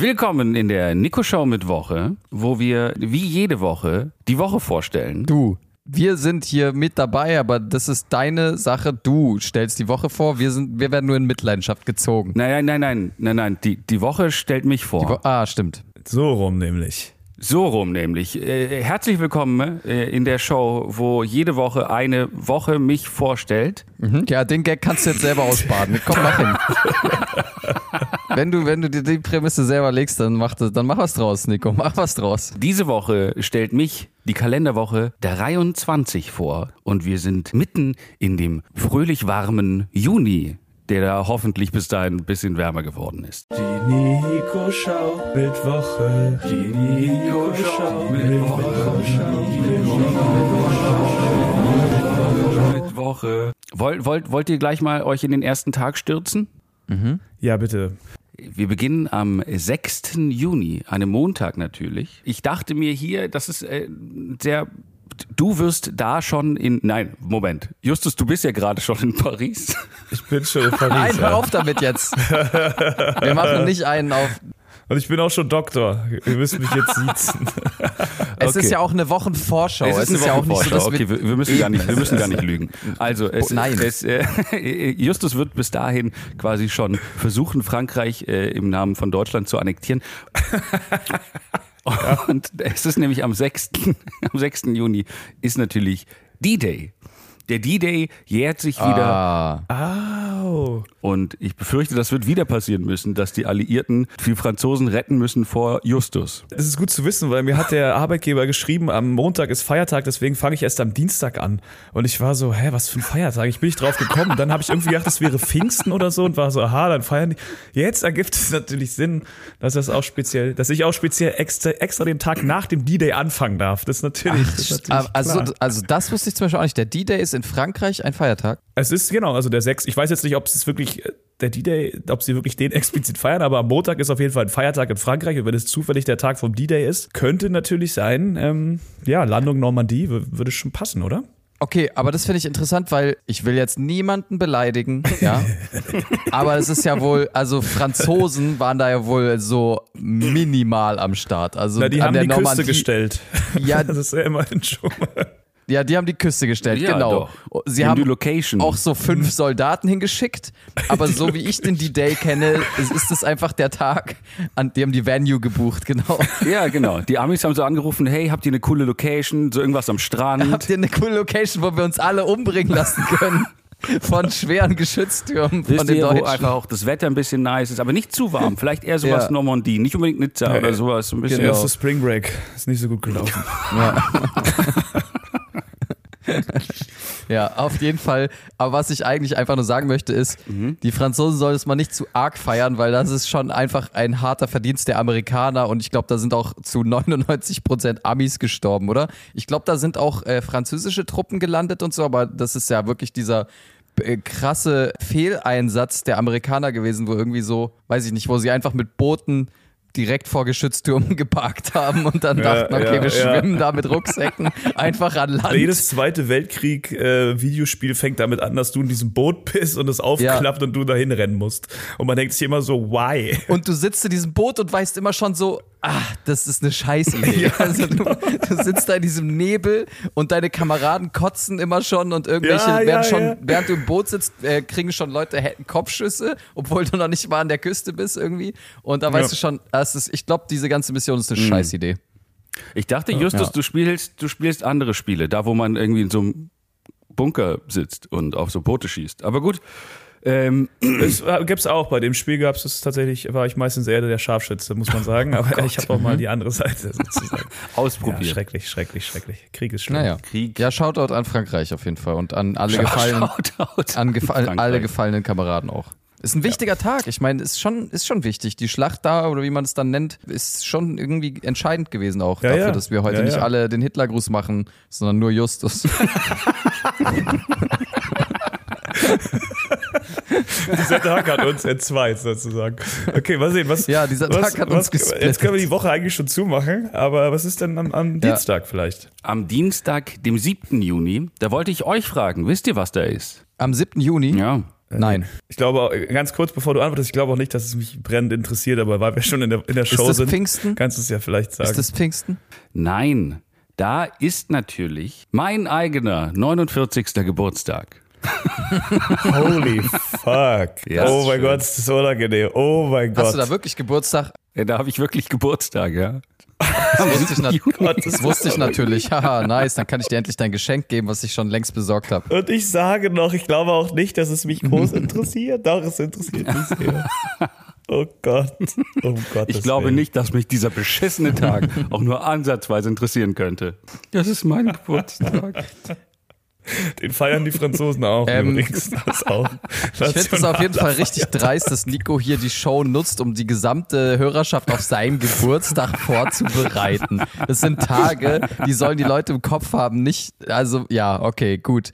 Willkommen in der Nico Show mit Woche, wo wir wie jede Woche die Woche vorstellen. Du, wir sind hier mit dabei, aber das ist deine Sache. Du stellst die Woche vor. Wir, sind, wir werden nur in Mitleidenschaft gezogen. Nein, nein, nein, nein, nein. Die, die Woche stellt mich vor. Wo- ah, stimmt. So rum nämlich. So rum nämlich. Äh, herzlich willkommen äh, in der Show, wo jede Woche eine Woche mich vorstellt. Mhm. Ja, den Gag kannst du jetzt selber ausbaden. Komm, mach hin. wenn, du, wenn du dir die Prämisse selber legst, dann mach, das, dann mach was draus, Nico. Mach was draus. Diese Woche stellt mich die Kalenderwoche 23 vor und wir sind mitten in dem fröhlich warmen Juni, der da hoffentlich bis dahin ein bisschen wärmer geworden ist. Die Nico Schau mit Woche. Die Nico Schau mit Mit Woche. Wollt, wollt, wollt ihr gleich mal euch in den ersten Tag stürzen? Ja, bitte. Wir beginnen am 6. Juni, einem Montag natürlich. Ich dachte mir hier, das ist äh, sehr. Du wirst da schon in. Nein, Moment. Justus, du bist ja gerade schon in Paris. Ich bin schon in Paris. Nein, hör ja. auf damit jetzt. Wir machen nicht einen auf. Und ich bin auch schon Doktor. Ihr müsst mich jetzt siezen. Es Okay. ist ja auch eine Wochenvorschau. Es ist, eine ja auch nicht so, dass okay, wir, wir müssen gar nicht, wir müssen gar nicht lügen. Also es, Oh, nein. Es, äh, Justus wird bis dahin quasi schon versuchen, Frankreich äh, im Namen von Deutschland zu annektieren. Und es ist nämlich am 6. am 6. Juni ist natürlich D-Day. Der D-Day jährt sich wieder Ah, Au. und ich befürchte, das wird wieder passieren müssen, dass die Alliierten die Franzosen retten müssen vor Justus. Das ist gut zu wissen, weil mir hat der Arbeitgeber geschrieben, am Montag ist Feiertag, deswegen fange ich erst am Dienstag an. Und ich war so, hä, was für ein Feiertag? Ich bin nicht drauf gekommen. Dann habe ich irgendwie gedacht, das wäre Pfingsten oder so und war so, aha, dann feiern die. Jetzt ergibt es natürlich Sinn, dass das auch speziell, dass ich auch speziell extra, extra den Tag nach dem D-Day anfangen darf. Das ist natürlich, das ist natürlich also, klar. also das wusste ich zum Beispiel auch nicht. Der D-Day ist in Frankreich ein Feiertag. Es ist genau, also der 6. Ich weiß jetzt nicht, ob es wirklich äh, der D-Day, ob sie wirklich den explizit feiern, aber am Montag ist auf jeden Fall ein Feiertag in Frankreich und wenn es zufällig der Tag vom D-Day ist, könnte natürlich sein, ähm, ja, Landung Normandie würde schon passen, oder? Okay, aber das finde ich interessant, weil ich will jetzt niemanden beleidigen, ja. aber es ist ja wohl, also Franzosen waren da ja wohl so minimal am Start. Also Na, die an haben der die Normandie, Küste gestellt. Ja. das ist ja immerhin schon mal. Ja, die haben die Küste gestellt, Ja, genau. doch. Sie In haben die Location. auch so fünf Soldaten hingeschickt, aber so wie ich den D-Day kenne, ist, ist es einfach der Tag, an dem die Venue gebucht, genau. Ja, genau. Die Amis haben so angerufen, hey, habt ihr eine coole Location, so irgendwas am Strand? Habt ihr eine coole Location, wo wir uns alle umbringen lassen können? Von schweren Geschütztürmen von Wisst den ihr, wo Deutschen. einfach auch das Wetter ein bisschen nice ist, aber nicht zu warm. Vielleicht eher sowas Ja. Normandie, nicht unbedingt Nizza oder sowas. So ein bisschen. Genau. Erste Spring Break ist nicht so gut gelaufen. Ja, auf jeden Fall. Aber was ich eigentlich einfach nur sagen möchte, ist, die Franzosen sollen es mal nicht zu arg feiern, weil das ist schon einfach ein harter Verdienst der Amerikaner und ich glaube, da sind auch zu 99 Prozent Amis gestorben, oder? Ich glaube, da sind auch äh, französische Truppen gelandet und so, aber das ist ja wirklich dieser äh, krasse Fehleinsatz der Amerikaner gewesen, wo irgendwie so, weiß ich nicht, wo sie einfach mit Booten direkt vor Geschütztürmen geparkt haben und dann Ja, dachten, okay, ja, wir ja. schwimmen da mit Rucksäcken einfach an Land. Jedes zweite Weltkrieg äh, Videospiel fängt damit an, dass du in diesem Boot bist und es aufklappt und du dahin rennen musst. Und man denkt sich immer so, why? Und du sitzt in diesem Boot und weißt immer schon so, ah, das ist eine Scheißidee. also du, du sitzt da in diesem Nebel und deine Kameraden kotzen immer schon und irgendwelche, Ja, während, ja, schon, ja. während du im Boot sitzt, äh, kriegen schon Leute Kopfschüsse, obwohl du noch nicht mal an der Küste bist irgendwie. Und da weißt Ja. du schon, das ist, ich glaube, diese ganze Mission ist eine Scheißidee. Ich dachte, Justus, Ja. du spielst, du spielst andere Spiele, da wo man irgendwie in so einem Bunker sitzt und auf so Boote schießt. Aber gut. Ähm, Das gibt's auch. Bei dem Spiel gab's es tatsächlich, war ich meistens eher der Scharfschütze, muss man sagen. Aber ich habe auch mal die andere Seite sozusagen. Ja, ausprobiert. schrecklich, schrecklich, schrecklich. Krieg ist schlimm. Naja. Krieg. Ja, Shoutout an Frankreich auf jeden Fall und an alle, Schau- gefallenen, Shoutout an gefall, Frankreich. alle gefallenen Kameraden auch. Ist ein wichtiger Tag. Ich meine, ist schon, ist schon wichtig. Die Schlacht da, oder wie man es dann nennt, ist schon irgendwie entscheidend gewesen auch Ja, dafür, ja. dass wir heute Ja, nicht ja. alle den Hitlergruß machen, sondern nur Justus. Dieser Tag hat uns entzweit sozusagen. Okay, mal sehen, was. Ja, dieser was, Tag hat was, uns gesplittet. Jetzt können wir die Woche eigentlich schon zumachen, aber was ist denn am, am Dienstag vielleicht? Am Dienstag, dem 7. Juni, da wollte ich euch fragen, wisst ihr, was da ist? Am 7. Juni, Ja. Nein. Ich glaube, auch- ganz kurz bevor du antwortest, ich glaube auch nicht, dass es mich brennend interessiert, aber weil wir schon in der, in der Show das sind, Pfingsten? kannst du es ja vielleicht sagen. Ist das Pfingsten? Nein, da ist natürlich mein eigener 49. Geburtstag. Holy fuck. Ja, oh mein schön. Gott, ist das unangenehm. Oh mein Gott. Hast du da wirklich Geburtstag? Ja, da habe ich wirklich Geburtstag, ja. Das wusste ich, nat Gott, das wusste ich natürlich. Haha, nice. Dann kann ich dir endlich dein Geschenk geben, was ich schon längst besorgt habe. Und ich sage noch, ich glaube auch nicht, dass es mich groß interessiert. Doch, es interessiert mich sehr. Oh Gott. Oh Gott. Ich glaube nicht, dass mich dieser beschissene Tag auch nur ansatzweise interessieren könnte. Das ist mein Geburtstag. Den feiern die Franzosen auch Ähm, übrigens. Das auch. Ich finde es auf jeden Fall richtig dreist, dass Nico hier die Show nutzt, um die gesamte Hörerschaft auf seinen Geburtstag vorzubereiten. Das sind Tage, die sollen die Leute im Kopf haben, nicht, also ja, okay, gut.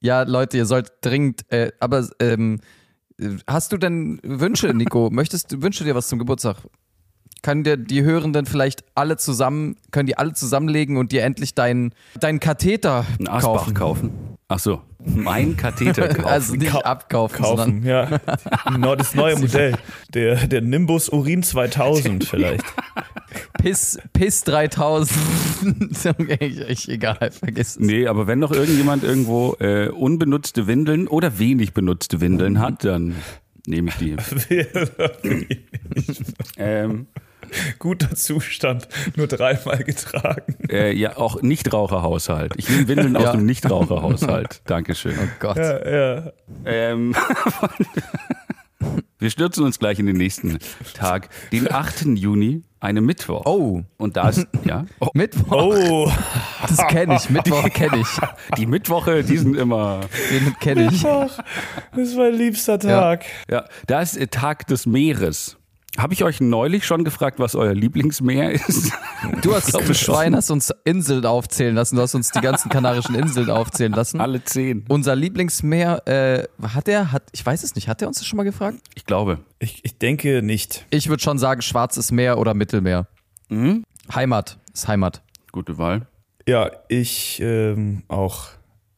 Ja, Leute, ihr sollt dringend, äh, aber ähm, hast du denn Wünsche, Nico? Möchtest du, wünsche dir was zum Geburtstag? Können dir die Hörenden vielleicht alle zusammen, können die alle zusammenlegen und dir endlich deinen deinen Katheter Ein Asbach kaufen? kaufen. Ach so, mein Katheter kaufen. Also nicht Kau- abkaufen, sondern Kaufen, ja. Neu- Das neue Modell. Der, der Nimbus Urin 2000 vielleicht. Piss, Piss 3000. okay, ich, egal, vergiss es. Nee, aber wenn noch irgendjemand irgendwo äh, unbenutzte Windeln oder wenig benutzte Windeln hat, dann nehme ich die. Ähm, Guter Zustand, nur dreimal getragen. äh, ja, auch Nichtraucherhaushalt. Ich nehme Windeln aus Ja. dem Nichtraucherhaushalt. Dankeschön. Oh Gott. Ja, ja. Ähm, wir stürzen uns gleich in den nächsten Tag, den 8. Juni, eine Mittwoch. Oh, Und da ist, ja, oh, Mittwoch, Oh, das kenne ich. Mittwoch kenne ich. die Mittwoche, die sind immer, Den kenne ich. Mittwoch. Das ist mein liebster Tag. ja, da ist äh, Tag des Meeres. Habe ich euch neulich schon gefragt, was euer Lieblingsmeer ist? Du hast du Schwein hast uns Inseln aufzählen lassen. Du hast uns die ganzen kanarischen Inseln aufzählen lassen. Alle zehn. Unser Lieblingsmeer, äh, hat er, hat, ich weiß es nicht, hat er uns das schon mal gefragt? Ich glaube. Ich, ich denke nicht. Ich würde schon sagen, Schwarzes Meer oder Mittelmeer. Heimat, ist Heimat. Gute Wahl. Ja, ich ähm, auch.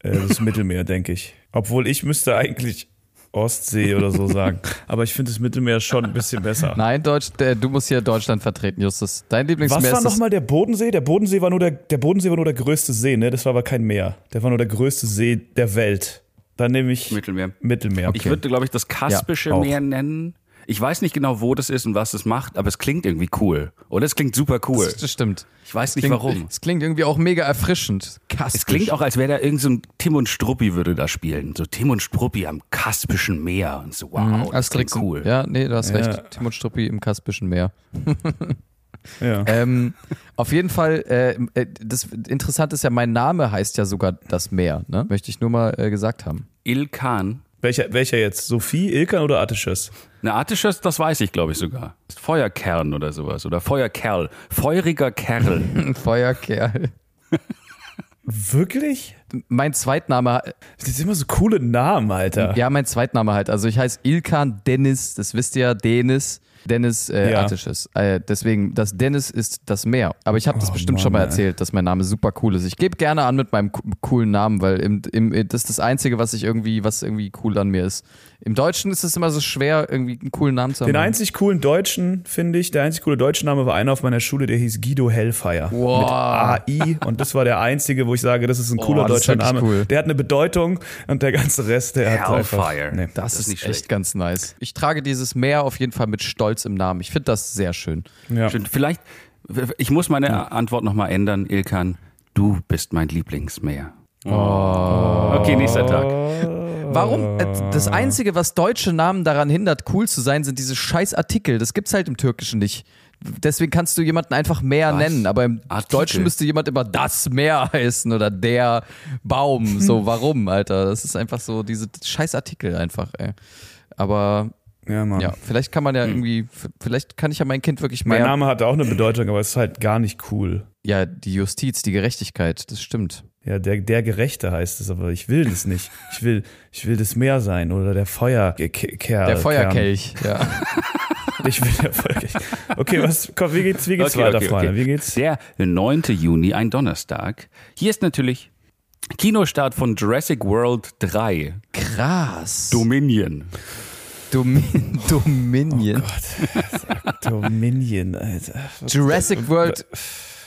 Äh, das Mittelmeer, denke ich. Obwohl ich müsste eigentlich Ostsee oder so sagen. Aber ich finde das Mittelmeer schon ein bisschen besser. Nein, Deutsch, äh, du musst hier Deutschland vertreten, Justus. Dein Lieblingsmeer Was war nochmal der Bodensee? Der Bodensee war nur der, der Bodensee war nur der größte See, ne? Das war aber kein Meer. Der war nur der größte See der Welt. Dann nehme ich Mittelmeer. Mittelmeer. Ich würde, glaube ich, das Kaspische Ja. Meer nennen. Ich weiß nicht genau, wo das ist und was es macht, aber es klingt irgendwie cool. Oder es klingt super cool. Das, das stimmt. Ich weiß nicht Klingt, warum. Es klingt irgendwie auch mega erfrischend. Kaspisch. Es klingt auch, als wäre da irgend so ein Tim und Struppi würde da spielen. So Tim und Struppi am Kaspischen Meer und so, wow, das klingt Asterix cool. Ja, nee, du hast Ja. recht. Timon Struppi im Kaspischen Meer. Ja. Ähm, auf jeden Fall, äh, äh, das Interessante ist ja, mein Name heißt ja sogar das Meer, ne? Möchte ich nur mal äh, gesagt haben. Ilkan. Welcher, welcher jetzt? Sophie, Ilkan oder Attisches? Eine Artisches, das weiß ich, glaube ich sogar. Feuerkern oder sowas. Oder Feuerkerl. Feuriger Kerl. Feuerkerl. Wirklich? Mein Zweitname, Das sind immer so coole Namen, Alter. ja, mein Zweitname halt. Also ich heiße Ilkan Dennis, das wisst ihr ja, Dennis. Dennis äh, Ja. Attisches. Äh, deswegen, das Dennis ist das Meer. Aber ich habe das Oh bestimmt Mann, schon mal ey. erzählt, dass mein Name super cool ist. Ich gebe gerne an mit meinem co- coolen Namen, weil im, im, das ist das Einzige, was ich irgendwie, was irgendwie cool an mir ist. Im Deutschen ist es immer so schwer, irgendwie einen coolen Namen zu haben. Den einzig coolen Deutschen, finde ich, der einzig coole deutsche Name war einer auf meiner Schule, der hieß Guido Hellfire. Wow. Mit AI. Und das war der einzige, wo ich sage, das ist ein cooler das ist deutscher Name. cool. Der hat eine Bedeutung und der ganze Rest, der hat einfach. Hellfire. Nee. Das, Das ist ist, nicht echt schlecht. ganz nice. Ich trage dieses Meer auf jeden Fall mit Stolz im Namen. Ich finde das sehr schön. Ja. Stimmt, Vielleicht, ich muss meine Antwort nochmal ändern, Ilkan. Du bist mein Lieblingsmeer. Okay, nächster Tag. Warum? Äh, Das Einzige, was deutsche Namen daran hindert, cool zu sein, sind diese scheiß Artikel. Das gibt's halt im Türkischen nicht. Deswegen kannst du jemanden einfach Meer Was? nennen, aber im Artikel? Deutschen müsste jemand immer das Meer heißen oder der Baum. So, warum, Alter? Das ist einfach so, diese scheiß Artikel einfach, ey. Aber Ja, Mann. ja, vielleicht kann man ja irgendwie, f- vielleicht kann ich ja mein Kind wirklich Mein mehr. Name hatte auch eine Bedeutung, aber es ist halt gar nicht cool. Ja, die Justiz, die Gerechtigkeit, das stimmt. Ja, der, der Gerechte heißt es, aber ich will das nicht. Ich will, ich will das Meer sein oder der Feuerkerl. Der Feuerkelch, ja. Ich will der Feuerkelch. Okay, was, komm, wie geht's, wie geht's Okay, weiter, okay, Freunde? okay. Wie geht's? Der 9. Juni, ein Donnerstag. Hier ist natürlich Kinostart von Jurassic World 3. Krass. Dominion. Domin Dominion. Dominion, Alter. Jurassic World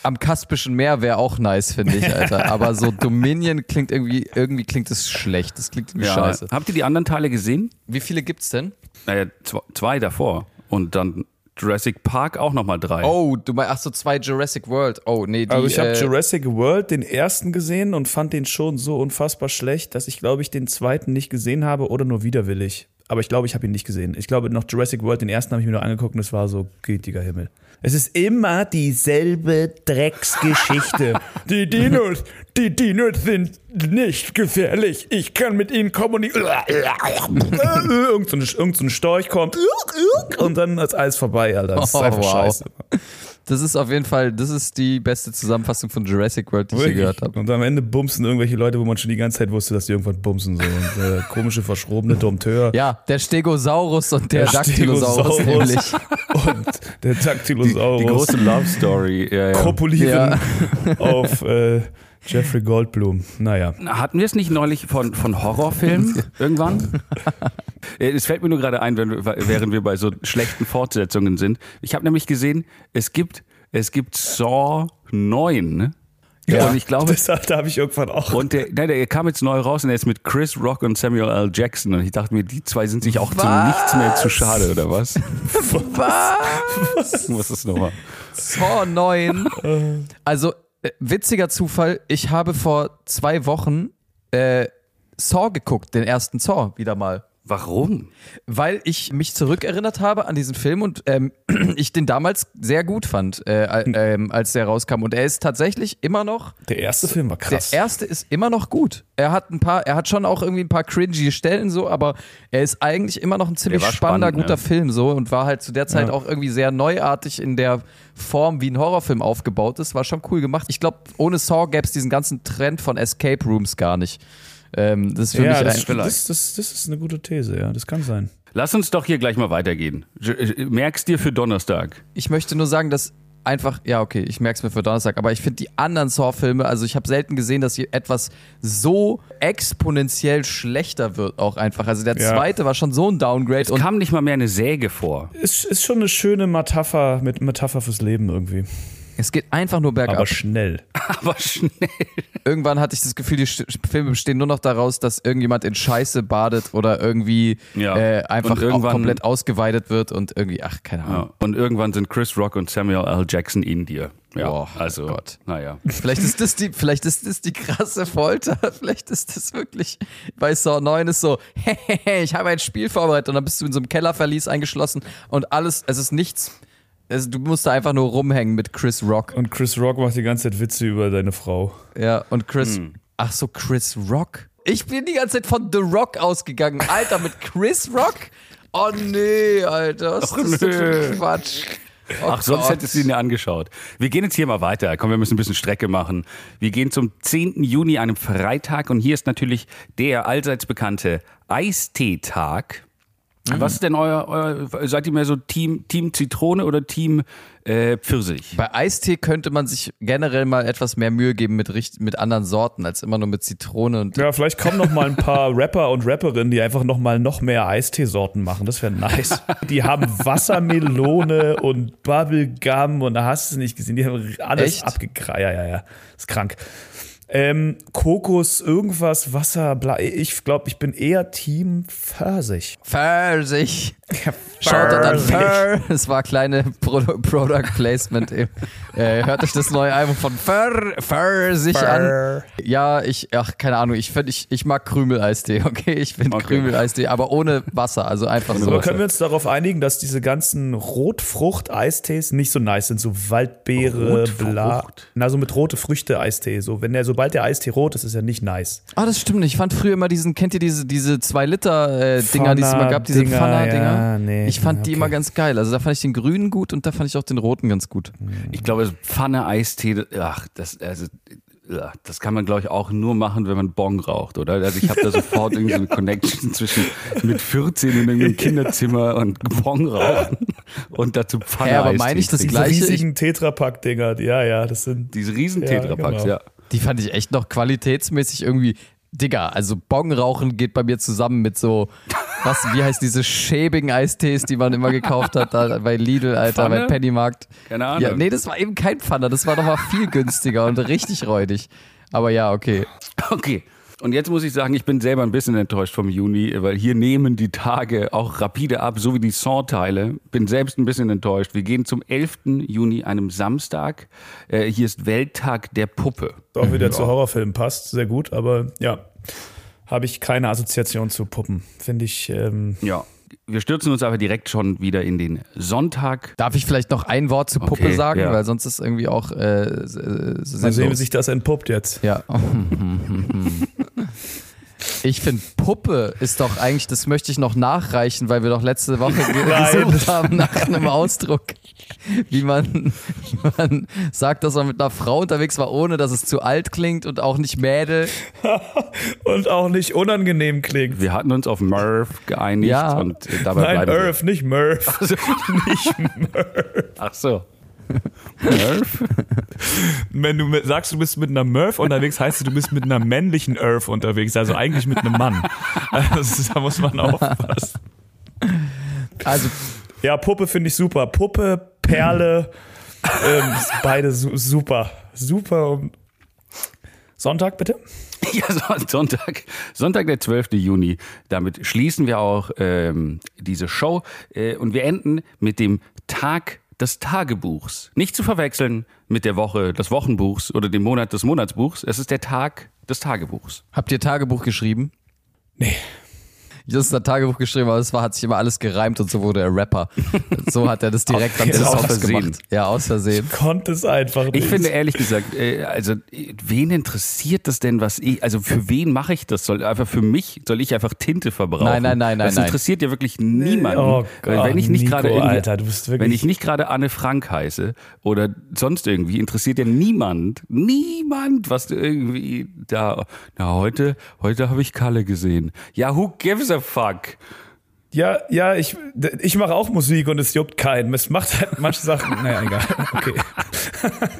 am Kaspischen Meer wäre auch nice, finde ich, Alter. Aber so Dominion klingt irgendwie, irgendwie klingt es schlecht. Das klingt irgendwie scheiße. Habt ihr die anderen Teile gesehen? Wie viele gibt's denn? Naja, zwei, zwei davor. Und dann Jurassic Park auch nochmal drei. Oh, du meinst, ach so, zwei Jurassic World. Oh, nee, die. Also ich habe äh, Jurassic World den ersten gesehen und fand den schon so unfassbar schlecht, dass ich glaube ich den zweiten nicht gesehen habe oder nur widerwillig. Aber ich glaube, ich habe ihn nicht gesehen. Ich glaube, noch Jurassic World, den ersten habe ich mir nur angeguckt und es war so gütiger Himmel. Es ist immer dieselbe Drecksgeschichte. die Dinos, die Dinos sind nicht gefährlich. Ich kann mit ihnen kommunizieren. irgend, so ein, irgend so ein Storch kommt und dann ist alles vorbei, Alter. Das ist Oh, einfach wow. scheiße. Das ist auf jeden Fall, das ist die beste Zusammenfassung von Jurassic World, die ich je gehört habe. Und am Ende bumsen irgendwelche Leute, wo man schon die ganze Zeit wusste, dass die irgendwann bumsen. So. Und äh, komische, verschrobene Dompteur. Ja, der Stegosaurus und der, Der Dactylosaurus nämlich. Und der Dactylosaurus. Die große Love Story. Ja, ja. kopulieren auf äh, Jeffrey Goldblum. Naja. Hatten wir es nicht neulich von, von Horrorfilmen irgendwann? Äh, Es fällt mir nur gerade ein, wenn wir, während wir bei so schlechten Fortsetzungen sind. Ich habe nämlich gesehen, es gibt, es gibt Saw 9. Ne? und ich glaube, das, da habe ich irgendwann auch. und der, nein, der kam jetzt neu raus und er ist mit Chris Rock und Samuel L. Jackson. Und ich dachte mir, die zwei sind sich auch zu nichts mehr zu schade, oder was? Was? Was ist nochmal? Saw 9. Also, äh, witziger Zufall, ich habe vor zwei Wochen äh, Saw geguckt, den ersten Saw wieder mal. Warum? Weil ich mich zurückerinnert habe an diesen Film und ähm, ich den damals sehr gut fand, äh, Hm. äh, ähm, als der rauskam. Und er ist tatsächlich immer noch Der erste Film war krass. Der erste ist immer noch gut. Er hat ein paar, er hat schon auch irgendwie ein paar cringy Stellen so, aber er ist eigentlich immer noch ein ziemlich spannender, spannend, guter ja. Film so und war halt zu der Zeit Ja. auch irgendwie sehr neuartig in der Form, wie ein Horrorfilm aufgebaut ist. War schon cool gemacht. Ich glaube, ohne Saw gäbe es diesen ganzen Trend von Escape Rooms gar nicht. Ähm, das ist für ja, mich das, ein, stimmt. das, das, das ist eine gute These, ja. Das kann sein. Lass uns doch hier gleich mal weitergehen. Äh, Merkst dir für Donnerstag. ich möchte nur sagen, dass einfach, ja, okay, ich merke es mir für Donnerstag, aber ich finde die anderen Saw-Filme, also ich habe selten gesehen, dass hier etwas so exponentiell schlechter wird, auch einfach. Also der Ja. zweite war schon so ein Downgrade und Kam nicht mal mehr eine Säge vor. Ist, ist schon eine schöne Metapher, mit Metapher fürs Leben irgendwie. Es geht einfach nur bergab. Aber schnell. Aber schnell. Irgendwann hatte ich das Gefühl, die Filme bestehen nur noch daraus, dass irgendjemand in Scheiße badet oder irgendwie Ja. äh, einfach komplett ausgeweidet wird und irgendwie, ach, keine Ahnung. Ja. Und irgendwann sind Chris Rock und Samuel L. Jackson in dir. Ja, Boah, also, Gott. naja. Vielleicht ist das die, vielleicht ist das die krasse Folter. Vielleicht ist das wirklich bei Saw 9 ist so, hehehe, ich habe ein Spiel vorbereitet und dann bist du in so einem Kellerverlies eingeschlossen und alles, es ist nichts. Es, du musst da einfach nur rumhängen mit Chris Rock. Und Chris Rock macht die ganze Zeit Witze über deine Frau. Ja, und Chris, Hm. ach so, Chris Rock? Ich bin die ganze Zeit von The Rock ausgegangen. Alter, mit Chris Rock? Oh nee, Alter, was ist das denn für nö. Quatsch? Oh Ach, sonst hättest du ihn ja angeschaut. Wir gehen jetzt hier mal weiter. Komm, wir müssen ein bisschen Strecke machen. Wir gehen zum 10. Juni, einem Freitag. Und hier ist natürlich der allseits bekannte Eistee-Tag. Mhm. Was ist denn euer, euer, seid ihr mehr so Team, Team Zitrone oder Team äh, Pfirsich? Bei Eistee könnte man sich generell mal etwas mehr Mühe geben mit, mit anderen Sorten als immer nur mit Zitrone und Ja, vielleicht kommen noch mal ein paar Rapper und Rapperinnen, die einfach noch mal noch mehr Eisteesorten machen. Das wäre nice. Die haben Wassermelone und Bubblegum und da hast du es nicht gesehen. Die haben alles Echt? abgekreiert. Ja, ja, ja. Ist krank. Ähm, Kokos, irgendwas, Wasser, bla. Ich glaube, ich bin eher Team Pfirsich. Pfirsich. Schaut an Pfirsich. Fur. Es war kleine Pro Product Placement. Eben. Äh, hört euch das neue Album von Fur, Pfirsich an. Ja, ich, ach, keine Ahnung, ich, find, ich, ich mag Krümel-Eistee, okay? Ich finde Okay. Krümel-Eistee, aber ohne Wasser, also einfach so. Aber können wir uns darauf einigen, dass diese ganzen Rotfrucht-Eistees nicht so nice sind? So Waldbeere, Rotfrucht? bla. Na, so mit rote Früchte-Eistee. So, wenn der, sobald der Eistee rot ist, ist er nicht nice. Ah, das stimmt nicht. Ich fand früher immer diesen, kennt ihr diese, diese 2-Liter-Dinger, die es immer gab, diese Pfanner-Dinger, ja, nee, ich fand die okay. immer ganz geil. Also da fand ich den grünen gut und da fand ich auch den roten ganz gut. Ich glaube, das Pfanne Eistee, ach, das, also, ja, das kann man, glaube ich, auch nur machen, wenn man Bong raucht, oder? Also ich habe da sofort irgendwie so eine Connection zwischen mit 14 in irgendeinem Kinderzimmer und Bong rauchen und dazu Pfanne Ja, aber meine ich das trinken. Diese Gleiche, riesigen Tetrapack-Dinger, ja, ja, das sind. Diese riesen Ja, Tetrapacks, genau. ja. Die fand ich echt noch qualitätsmäßig irgendwie. Digga, also Bong rauchen geht bei mir zusammen mit so, was, wie heißt diese schäbigen Eistees, die man immer gekauft hat, da bei Lidl, Alter, Pfanne? bei Pennymarkt. Keine Ahnung. Ja, nee, das war eben kein Pfanner, das war nochmal viel günstiger und richtig räudig. Aber ja, okay. Okay. Und jetzt muss ich sagen, ich bin selber ein bisschen enttäuscht vom Juni, weil hier nehmen die Tage auch rapide ab, so wie die Saw-Teile. Bin selbst ein bisschen enttäuscht. Wir gehen zum 11. Juni, einem Samstag. Äh, hier ist Welttag der Puppe. Auch wieder zu Horrorfilmen passt, sehr gut, aber ja, habe ich keine Assoziation zu Puppen. Finde ich, ähm, Ja. Wir stürzen uns aber direkt schon wieder in den Sonntag. Darf ich vielleicht noch ein Wort zu Puppe Okay, sagen, ja. weil sonst ist irgendwie auch äh, äh, mal sehen, wie sich das entpuppt jetzt. Ja. Ich finde, Puppe ist doch eigentlich, das möchte ich noch nachreichen, weil wir doch letzte Woche ge Nein. gesucht haben nach einem Ausdruck, wie man, wie man sagt, dass man mit einer Frau unterwegs war, ohne dass es zu alt klingt und auch nicht Mädel. Und auch nicht unangenehm klingt. Wir hatten uns auf Murph geeinigt Ja. und dabei Nein, bleiben wir. Irv, nicht Murph. nicht Ach so. Murph? Wenn du mit, sagst, du bist mit einer Murph unterwegs, heißt es, du bist mit einer männlichen Irv unterwegs, also eigentlich mit einem Mann. Also, da muss man aufpassen. Also Ja, Puppe finde ich super. Puppe, Perle, ähm, beide su super. Super. Sonntag bitte? Ja, Son- Sonntag, Sonntag, der 12. Juni. Damit schließen wir auch ähm, diese Show äh, und wir enden mit dem Tag des Tagebuchs. Nicht zu verwechseln mit der Woche des Wochenbuchs oder dem Monat des Monatsbuchs. Es ist der Tag des Tagebuchs. habt ihr Tagebuch geschrieben? Nee. Das ist ein Tagebuch geschrieben, aber es war, hat sich immer alles gereimt und so wurde er Rapper. So hat er das direkt den aus Songs Versehen. gemacht. Ja, aus Versehen. Konnte es einfach nicht. Ich finde ehrlich gesagt, äh, also wen interessiert das denn, was ich, also für wen mache ich das? Soll einfach für mich, soll ich einfach Tinte verbrauchen? Nein, nein, nein, nein, Das nein. interessiert ja wirklich niemanden. Oh weil Gott, wenn ich nicht Nico, gerade Alter, du bist wirklich- wenn ich nicht gerade Anne Frank heiße oder sonst irgendwie, interessiert ja niemand, niemand, was du irgendwie da, na heute, heute habe ich Kalle gesehen. Ja, who gives a fuck? Ja, ja, ich, ich mache auch Musik und es juckt keinen. Es macht halt manche Sachen. Naja, egal. Okay.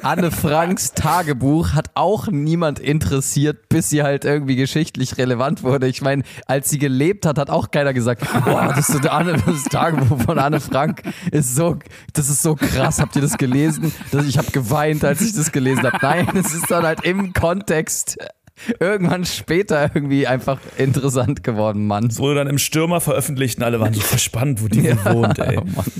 Anne Franks Tagebuch hat auch niemand interessiert, bis sie halt irgendwie geschichtlich relevant wurde. Ich meine, als sie gelebt hat, hat auch keiner gesagt, boah, das, ist so Anne, das Tagebuch von Anne Frank ist so, das ist so krass. Habt ihr das gelesen? Das, ich habe geweint, als ich das gelesen habe. Nein, es ist dann halt im Kontext irgendwann später irgendwie einfach interessant geworden, Mann. Es wurde dann im Stürmer veröffentlicht und alle waren so verspannt, wo die wohl wohnt, ey. Oh Mann.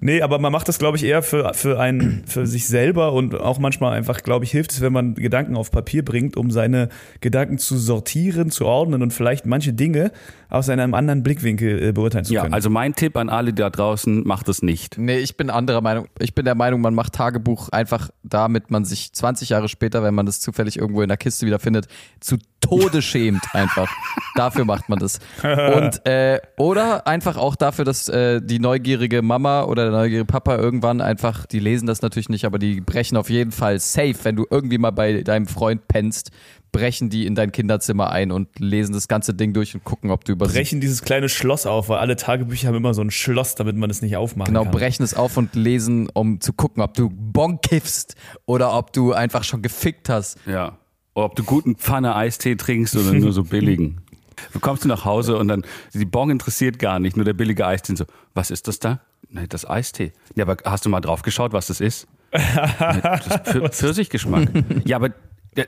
Nee, aber man macht das, glaube ich, eher für, für, einen, für sich selber und auch manchmal einfach, glaube ich, hilft es, wenn man Gedanken auf Papier bringt, um seine Gedanken zu sortieren, zu ordnen und vielleicht manche Dinge aus einem anderen Blickwinkel äh, beurteilen zu Ja, können. also mein Tipp an alle da draußen, macht es nicht. Nee, ich bin anderer Meinung. Ich bin der Meinung, man macht Tagebuch einfach damit man sich 20 Jahre später, wenn man das zufällig irgendwo in der Kiste wiederfindet, zu Tode schämt einfach. dafür macht man das. Und, äh, oder einfach auch dafür, dass äh, die neugierige Mama oder der neugierige Papa irgendwann einfach, die lesen das natürlich nicht, aber die brechen auf jeden Fall safe, wenn du irgendwie mal bei deinem Freund pennst, brechen die in dein Kinderzimmer ein und lesen das ganze Ding durch und gucken, ob du über brechen dieses kleine Schloss auf, weil alle Tagebücher haben immer so ein Schloss, damit man es nicht aufmachen Genau, kann. brechen es auf und lesen, um zu gucken, ob du Bon kiffst oder ob du einfach schon gefickt hast. Ja. Oder ob du guten Pfanne Eistee trinkst oder nur so billigen. Du kommst du nach Hause und dann, die Bon interessiert gar nicht, nur der billige Eistee. So, was ist das da? Nee, das ist Eistee. Ja, aber hast du mal drauf geschaut, was das ist? Das Pfirsichgeschmack. ja, aber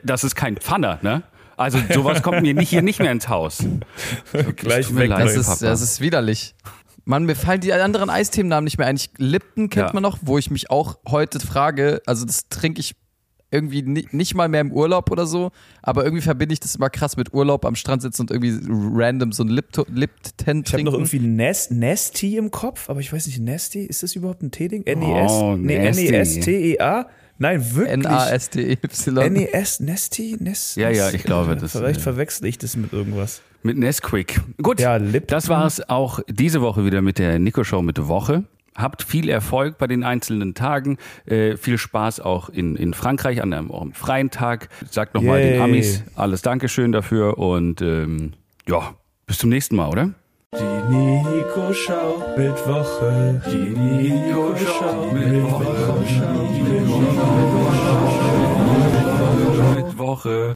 das ist kein Pfanner, ne? Also sowas kommt mir nicht, hier nicht mehr ins Haus. Gleich weg. leid. Das ist, das ist widerlich. Mann, mir fallen die anderen Eisthemennamen nicht mehr ein. Ich, Lipton kennt Ja. man noch, wo ich mich auch heute frage, also das trinke ich irgendwie ni- nicht mal mehr im Urlaub oder so, aber irgendwie verbinde ich das immer krass mit Urlaub am Strand sitzen und irgendwie random so ein Lipto, Lipton Ich habe noch irgendwie Nest, Nesty im Kopf, aber ich weiß nicht, Nesty, ist das überhaupt ein T-Ding? N-E-S? Oh, nee, Nasty. N-E-S-T-E-A? Nein, wirklich. N-A-S-T-Y. N-E-S, Nesty? Nest? Ja, ja, ich glaube, das, Vielleicht verwechsel ich das mit irgendwas. Mit Nesquik. Gut, Ja, das war es auch diese Woche wieder mit der Nico Show mit Woche. Habt viel Erfolg bei den einzelnen Tagen. Äh, viel Spaß auch in, in Frankreich an einem, eurem freien Tag. Sagt nochmal den Amis alles Dankeschön dafür und ähm, ja, bis zum nächsten Mal, oder? Die Nico Schau mit Woche. Die Nico Schau mit Woche. Woche.